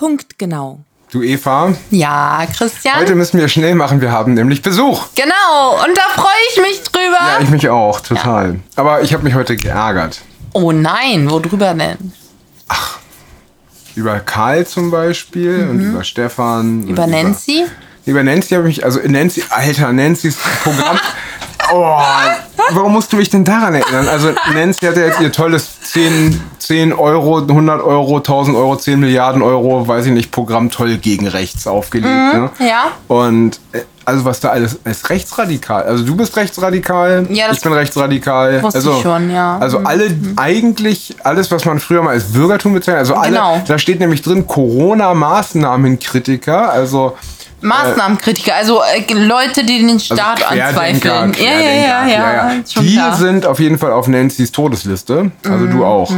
Punktgenau. Du Eva, Ja, Christian? heute müssen wir schnell machen, wir haben nämlich Besuch. genau, und da freue ich mich drüber. Ja, ich mich auch, total. Aber ich habe mich heute geärgert. oh nein, worüber denn? Über Karl zum Beispiel und über Stefan. Mhm. Über Nancy? Über Nancy habe ich mich, also Nancy, Alter, Nancy's Programm. Oh, warum musst du mich denn daran erinnern? Also Nancy hat ja jetzt ihr tolles 10, 10 Euro, 100 Euro, 1000 Euro, 10 Milliarden Euro, weiß ich nicht, Programm toll gegen rechts aufgelegt. ne? Mhm, ja. Und äh, also was da alles ist rechtsradikal. Also du bist rechtsradikal, Ja, das ich bin rechtsradikal. wusste also, ich schon, ja. Mhm. Also alle eigentlich alles, was man früher mal als Bürgertum bezeichnet, also alle, Genau. da steht nämlich drin Corona-Maßnahmenkritiker, also Maßnahmenkritiker, also äh, Leute, die den Staat also anzweifeln. Ja, ja, ja, ja, schon Die klar. Mhm, sind auf jeden Fall auf Nancy's Todesliste. Also du auch.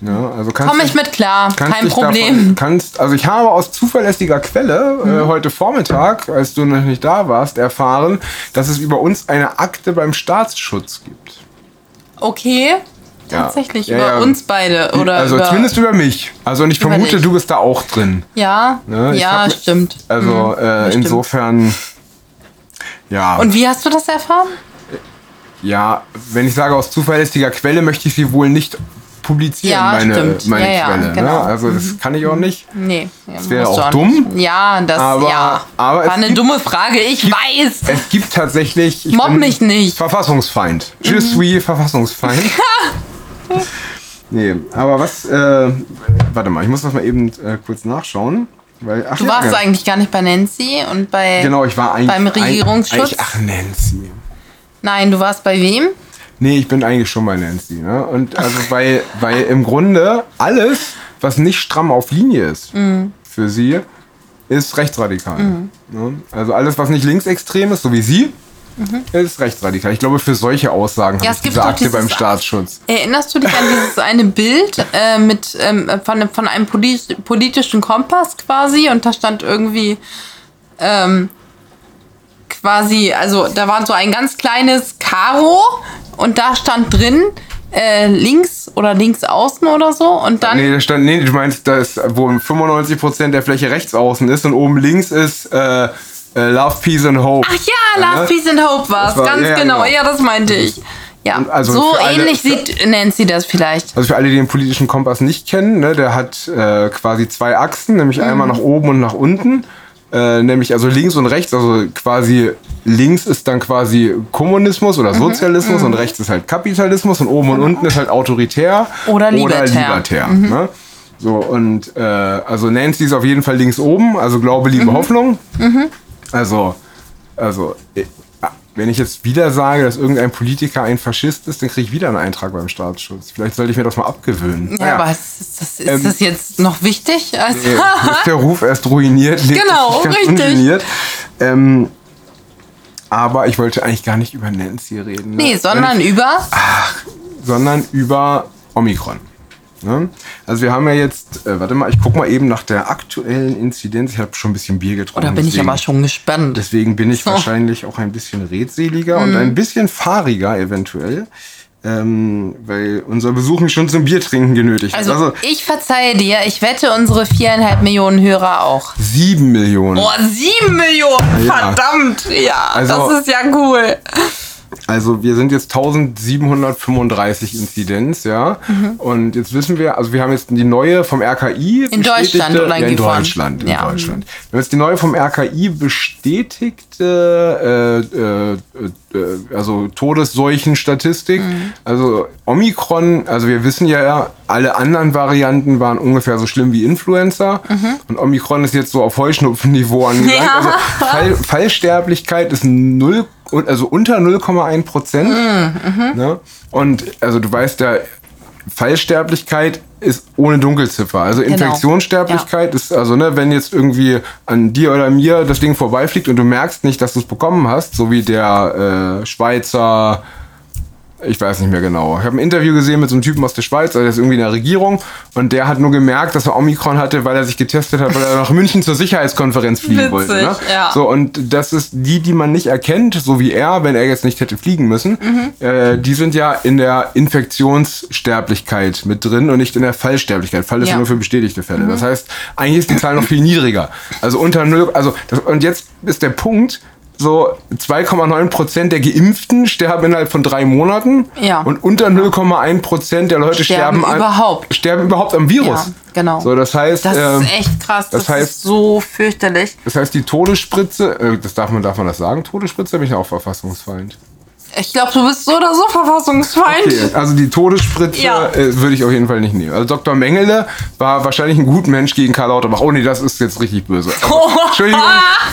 Ja, also Komme ich mit klar, kein Problem. Davon, kannst, also ich habe aus zuverlässiger Quelle Mhm. äh, heute Vormittag, als du noch nicht da warst, erfahren, dass es über uns eine Akte beim Staatsschutz gibt. Okay, Ja. Tatsächlich, Ja, über ja. uns beide. Oder also über, zumindest über mich. Also und ich vermute, dich. du bist da auch drin. Ja, Ne? Ja, hab- stimmt. Also äh, stimmt. insofern, ja. Und wie hast du das erfahren? Ja, wenn ich sage aus zuverlässiger Quelle, möchte ich sie wohl nicht publizieren, Ja, meine, stimmt. meine Ja, ja, Quelle. genau. Ne? Also das kann ich auch nicht. Nee. Das wäre auch dumm. Ja, das Aber- ja. aber war eine gibt- dumme Frage, ich weiß. Es gibt tatsächlich. Ich bin mich nicht. Mhm. Verfassungsfeind. Je suis Verfassungsfeind. nee, aber was. Äh, warte mal, ich muss das mal eben äh, kurz nachschauen. Weil, ach, Du ja, warst genau. eigentlich gar nicht bei Nancy und bei. Genau, ich war eigentlich. beim Regierungsschutz? Eigentlich, ach, Nancy. Nein, du warst bei wem? Nee, ich bin eigentlich schon bei Nancy. Ne? Und also, weil, weil im Grunde alles, was nicht stramm auf Linie ist Mhm. für sie, ist rechtsradikal. Ne? Also alles, was nicht linksextrem ist, so wie sie, ist rechtsradikal. Ich glaube, für solche Aussagen Mhm. Ja, habe es ich Akte dieses- beim Staatsschutz. Erinnerst du dich an dieses eine Bild äh, mit ähm, von, von einem polit politischen Kompass quasi und da stand irgendwie ähm, quasi, also da war so ein ganz kleines Karo und da stand drin äh, links oder links außen oder so und dann Nee, da stand, nee, du meinst, da ist, wo 95% der Fläche rechts außen ist und oben links ist äh, äh, Love, Peace and Hope. Ach ja, Love, ne? Peace and Hope war's. War- Ganz ja, ja, genau. genau. Ja, das meinte ich. Ja, also so alle- ähnlich für- sieht Nancy das vielleicht. Also für alle, die den politischen Kompass nicht kennen, ne, der hat äh, quasi zwei Achsen, nämlich Mhm. einmal nach oben und nach unten. Äh, nämlich also links und rechts, also quasi links ist dann quasi Kommunismus Mhm. oder Sozialismus und rechts ist halt Kapitalismus und oben und unten ist halt autoritär Oder libertär. Mhm. libertär, ne? So, und äh, also Nancy ist auf jeden Fall links oben, also Glaube, Liebe, Mhm. Also, also, äh, wenn ich jetzt wieder sage, dass irgendein Politiker ein Faschist ist, dann kriege ich wieder einen Eintrag beim Staatsschutz. Vielleicht sollte ich mir das mal abgewöhnen. Ja, aber ist, das, ist das jetzt noch wichtig? Also, Äh, ist der Ruf erst ruiniert, lebt Genau, richtig. Ähm, aber ich wollte eigentlich gar nicht über Nancy reden. ne? nee, sondern über. sondern über Omikron. Ne? Also wir haben ja jetzt, äh, warte mal, ich guck mal eben nach der aktuellen Inzidenz. Ich habe schon ein bisschen Bier getrunken. Da bin ich deswegen- aber schon gespannt. Deswegen bin ich So. wahrscheinlich auch ein bisschen redseliger Mhm. und ein bisschen fahriger eventuell. Ähm, weil unser Besuch mich schon zum Biertrinken genötigt hat. Also, Also ich verzeihe dir, ich wette unsere viereinhalb Millionen Hörer auch. sieben Millionen. Boah, sieben Millionen! Ja. Verdammt! Ja, Also- das ist ja cool. Also wir sind jetzt 1735 Inzidenz, ja. Und jetzt wissen wir, also wir haben jetzt die neue vom RKI In Deutschland oder ja, in? Deutschland, in Ja. Deutschland. Wir haben jetzt die neue vom RKI bestätigte, äh, äh, äh, also Todesseuchenstatistik. Mhm. Also Omikron, also wir wissen ja, alle anderen Varianten waren ungefähr so schlimm wie Influenza. Und Omikron ist jetzt so auf Heuschnupfenniveau angelangt. Mhm. Ja. Also Fall, Fallsterblichkeit ist null, also unter 0,1 Prozent. Mhm, Ne? Und also du weißt ja, Fallsterblichkeit ist ohne Dunkelziffer. Also Genau. Infektionssterblichkeit ist, also ne, wenn jetzt irgendwie an dir oder mir das Ding vorbeifliegt und du merkst nicht, dass du es bekommen hast, so wie der äh, Schweizer Ich weiß nicht mehr genau. Ich habe ein Interview gesehen mit so einem Typen aus der Schweiz, also der ist irgendwie in der Regierung und der hat nur gemerkt, dass er Omikron hatte, weil er sich getestet hat, weil er nach München zur Sicherheitskonferenz fliegen Witzig, wollte. Ne? ja. So, und das ist die, die man nicht erkennt, so wie er, wenn er jetzt nicht hätte fliegen müssen, Mhm. äh, die sind ja in der Infektionssterblichkeit mit drin und nicht in der Fallsterblichkeit. Fall ist ja. Mhm. nur für bestätigte Fälle. Das heißt, eigentlich ist die Zahl noch viel niedriger. Also unter null, also das, und jetzt ist der Punkt, so 2,9 Prozent der Geimpften sterben innerhalb von drei Monaten Ja. und unter 0,1 Prozent der Leute Sterben sterben, an- überhaupt. sterben überhaupt am Virus. Ja, genau. So, das heißt, Das ähm, ist echt krass. Das, das heißt- ist so fürchterlich. das heißt, die Todesspritze, äh, das darf man, darf man das sagen? Todesspritze bin ich auch Verfassungsfeind. Ich glaube, du bist so oder so verfassungsfeind. Okay, also die Todesspritze Ja. äh, würde ich auf jeden Fall nicht nehmen. Also Dr. Mengele war wahrscheinlich ein gut Mensch gegen Karl Lauterbach. Oh nee, das ist jetzt richtig böse. Also, Entschuldigung,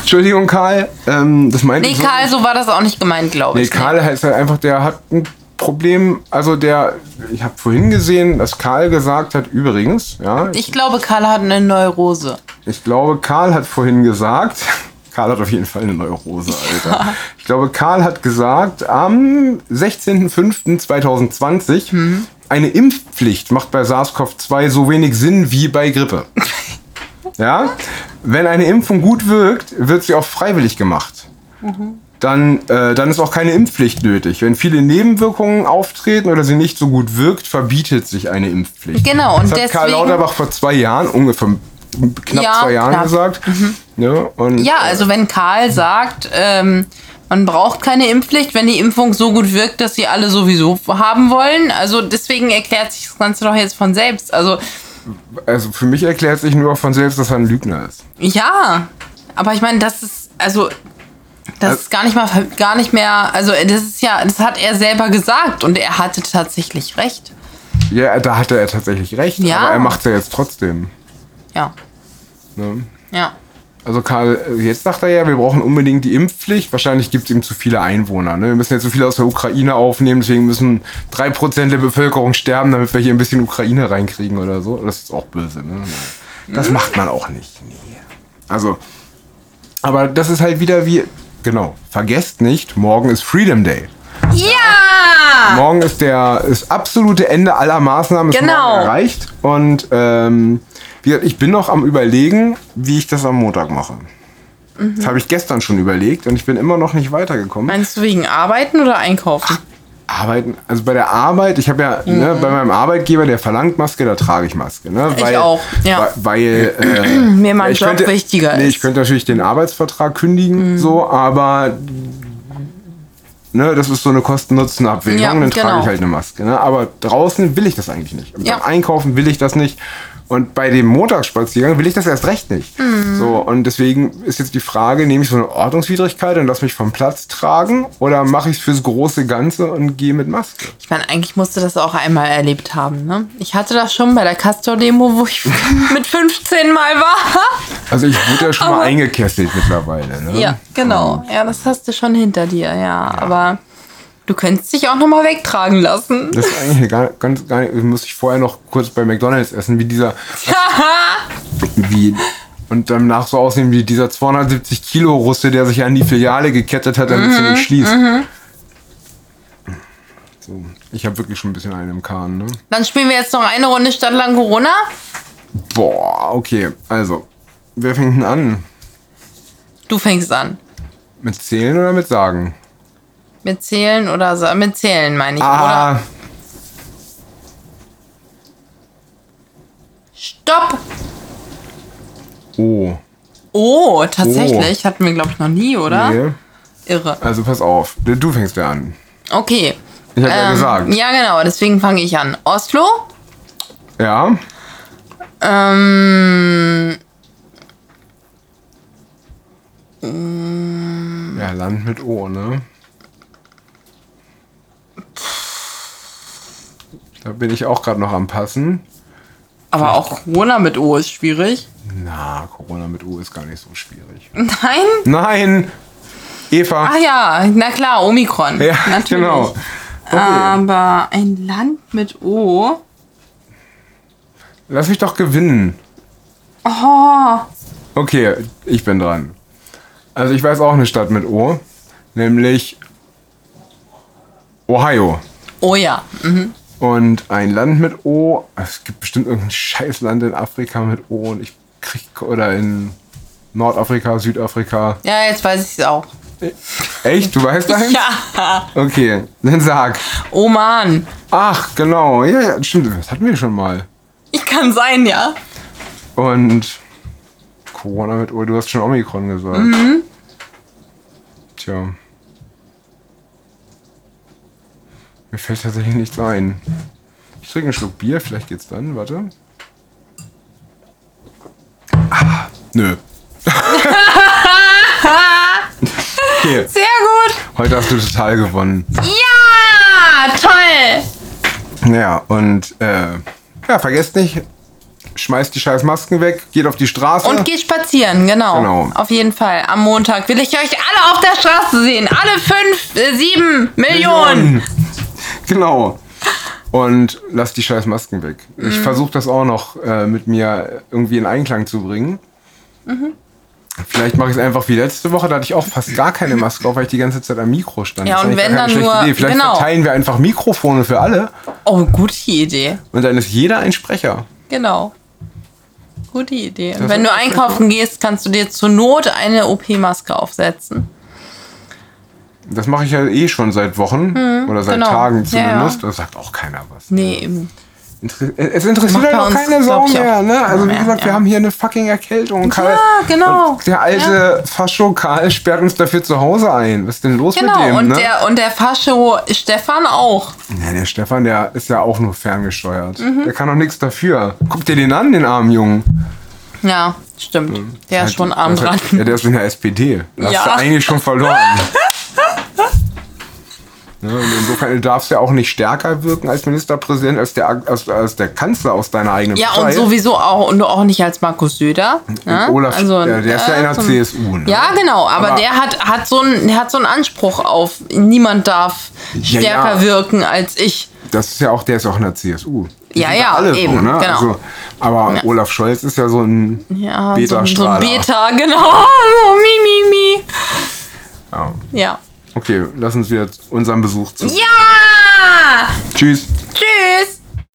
Entschuldigung, Karl. Ähm, das meinte Nee, ich Karl, so war das auch nicht gemeint, glaube Nee, ich. Karl heißt halt einfach, der hat ein Problem. Also der, ich habe vorhin gesehen, dass Karl gesagt hat, übrigens, ja, Ich glaube, Karl hat eine Neurose. ich glaube, Karl hat vorhin gesagt, Karl hat auf jeden Fall eine Neurose, Alter. Ich glaube, Karl hat gesagt, am 16.05.2020, Hm. eine Impfpflicht macht bei SARS-CoV-2 so wenig Sinn wie bei Grippe. Ja? Wenn eine Impfung gut wirkt, wird sie auch freiwillig gemacht. Mhm. Dann, äh, dann ist auch keine Impfpflicht nötig. Wenn viele Nebenwirkungen auftreten oder sie nicht so gut wirkt, verbietet sich eine Impfpflicht. Genau, und das hat Karl deswegen- Lauterbach vor zwei Jahren, ungefähr knapp Ja, zwei Jahren knapp. gesagt. Ja, und, Ja, also wenn Karl sagt, ähm, man braucht keine Impfpflicht, wenn die Impfung so gut wirkt, dass sie alle sowieso haben wollen. Also deswegen erklärt sich das Ganze doch jetzt von selbst. Also Also für mich erklärt sich nur von selbst, dass er ein Lügner ist. ja, aber ich meine, das ist also das ist gar nicht mal gar nicht mehr. Also das ist ja, das hat er selber gesagt und er hatte tatsächlich recht. Ja, da hatte er tatsächlich recht, Ja. aber er macht es ja jetzt trotzdem. Ja, Ne? ja. Also Karl, jetzt sagt er ja, wir brauchen unbedingt die Impfpflicht. Wahrscheinlich gibt es ihm zu viele Einwohner. Ne? Wir müssen jetzt so viele aus der Ukraine aufnehmen, deswegen müssen 3% der Bevölkerung sterben, damit wir hier ein bisschen Ukraine reinkriegen oder so. Das ist auch böse. Ne? Das macht man auch nicht. Nee. Also, aber das ist halt wieder wie, genau, vergesst nicht, morgen ist Freedom Day. Ja! Morgen ist der das absolute Ende aller Maßnahmen ist Genau. erreicht. Und ähm, wie gesagt, ich bin noch am überlegen, wie ich das am Montag mache. Das habe ich gestern schon überlegt und ich bin immer noch nicht weitergekommen. Meinst du wegen Arbeiten oder Einkaufen? Arbeiten, also bei der Arbeit, ich habe ja ne, bei meinem Arbeitgeber, der verlangt Maske, da trage ich Maske. Ne, Ich auch, ja. Weil, weil äh, Mir mein Job könnte, wichtiger nee, ist. Ich könnte natürlich den Arbeitsvertrag kündigen, so, aber ne, das ist so eine Kosten-Nutzen-Abwägung, Ja, dann trage genau. ich halt eine Maske. Ne? Aber draußen will ich das eigentlich nicht. Ja. Beim Einkaufen will ich das nicht. Und bei dem Montagsspaziergang will ich das erst recht nicht. Mhm. So, und deswegen ist jetzt die Frage, nehme ich so eine Ordnungswidrigkeit und lass mich vom Platz tragen oder mache ich es fürs große Ganze und gehe mit Maske? Ich meine, eigentlich musste das auch einmal erlebt haben. Ne? Ich hatte das schon bei der Castor-Demo, wo ich mit 15 Mal war. Also ich wurde ja schon mal Aber- eingekesselt mittlerweile. Ne? Ja, genau. Ja, das hast du schon hinter dir, ja. Aber du könntest dich auch noch mal wegtragen lassen. Das ist eigentlich gar, ganz, gar nicht, muss ich vorher noch kurz bei McDonalds essen, wie dieser, wie, und danach so aussehen wie dieser 270 Kilo Russe, der sich an die Filiale gekettet hat, damit sie nicht schließt. So, ich habe wirklich schon ein bisschen einen im Kahn, ne? Dann spielen wir jetzt noch eine Runde Stadtland Corona. Boah, okay, also, wer fängt denn an? Du fängst an. Mit Zählen oder mit Sagen? Mit Zählen oder sa- mit Zählen, meine ich, oder? Ah, Stopp! oh, Oh, tatsächlich. Hatten wir, glaube ich, noch nie, oder? nee. Irre. Also pass auf, du fängst ja an. Okay. Ich habe ja Ähm, gesagt. Ja, genau, deswegen fange ich an. Oslo? Ja, Ähm, ja, Land mit O, ne? Da bin ich auch gerade noch am Passen. aber auch Corona mit O ist schwierig. Na, Corona mit U ist gar nicht so schwierig. Nein? Nein! Eva! Ach ja, na klar, Omikron. ja, Natürlich. genau. Okay. Aber ein Land mit O. Lass mich doch gewinnen. Oh, Okay, ich bin dran. Also ich weiß auch eine Stadt mit O, nämlich Ohio. Oh ja. Mhm. Und ein Land mit O. Es gibt bestimmt irgendein Scheißland in Afrika mit O und ich krieg. Oder in Nordafrika, Südafrika. Ja, jetzt weiß ich es auch. Echt? Du weißt eins? Ja. Okay, dann sag. Oman. Ach, genau. Ja, ja, stimmt. Das hatten wir schon mal. Ich kann sein, ja. Und Corona mit O. Du hast schon Omikron gesagt. Mhm. Tja. Mir fällt tatsächlich nichts ein. Ich trinke einen Schluck Bier, vielleicht geht's dann. Warte. Ah, nö. okay, Sehr gut. heute hast du total gewonnen. Ja, toll. Ja, und äh, ja, vergesst nicht, schmeißt die scheiß Masken weg, geht auf die Straße. Und geht spazieren, genau. Genau. Auf jeden Fall. Am Montag will ich euch alle auf der Straße sehen. Alle fünf, äh, sieben Millionen. Genau. Und lasst die scheiß Masken weg. Ich Mhm. versuche das auch noch äh, mit mir irgendwie in Einklang zu bringen. Vielleicht mache ich es einfach wie letzte Woche, da hatte ich auch fast gar keine Maske auf, weil ich die ganze Zeit am Mikro stand. Ja, und wenn dann nur- Idee. Vielleicht genau. verteilen wir einfach Mikrofone für alle Oh, gute Idee. und dann ist jeder ein Sprecher. Genau. Gute Idee. Und wenn du einkaufen gehst, kannst du dir zur Not eine OP-Maske aufsetzen. Das mache ich ja eh schon seit Wochen oder seit genau. Tagen Ja, ja. zumindest. Da sagt auch keiner was. Nee, eben. Inter es interessiert halt auch keine Sau mehr. Ne? Also wie gesagt, wir ja. haben hier eine fucking Erkältung. Karl, Ja, genau. Der alte Fascho Karl sperrt uns dafür zu Hause ein. Was ist denn los Genau, mit dem? und, ne? der, und der Fascho Stefan auch. ja, der Stefan, der ist ja auch nur ferngesteuert. Mhm. Der kann doch nichts dafür. Guck dir den an, den armen Jungen. Ja, stimmt. Der ist Halt, schon arm dran. Halt, ja, der ist in der SPD. Da hast Ja. du eigentlich schon verloren. Ne, insofern du darfst ja auch nicht stärker wirken als Ministerpräsident, als der, als, als der Kanzler aus deiner eigenen Ja, Partei. und sowieso auch, und auch nicht als Markus Söder. Ne? Olaf, der, der ist ja in der zum- CSU. Ne? Ja, genau, aber, Aber- der hat, hat, so einen, der hat so einen Anspruch auf, niemand darf Ja, stärker ja. wirken als ich. Das ist ja auch, der ist auch in der CSU. Die Ja, ja, alle eben, so, ne? genau. Also, aber Olaf Scholz ist ja so ein Ja, so, so ein. Beta, genau. So, mi, mi, mi. Ja. Ja. Okay, lass uns wieder unseren Besuch zu. Ja! Tschüss. Tschüss!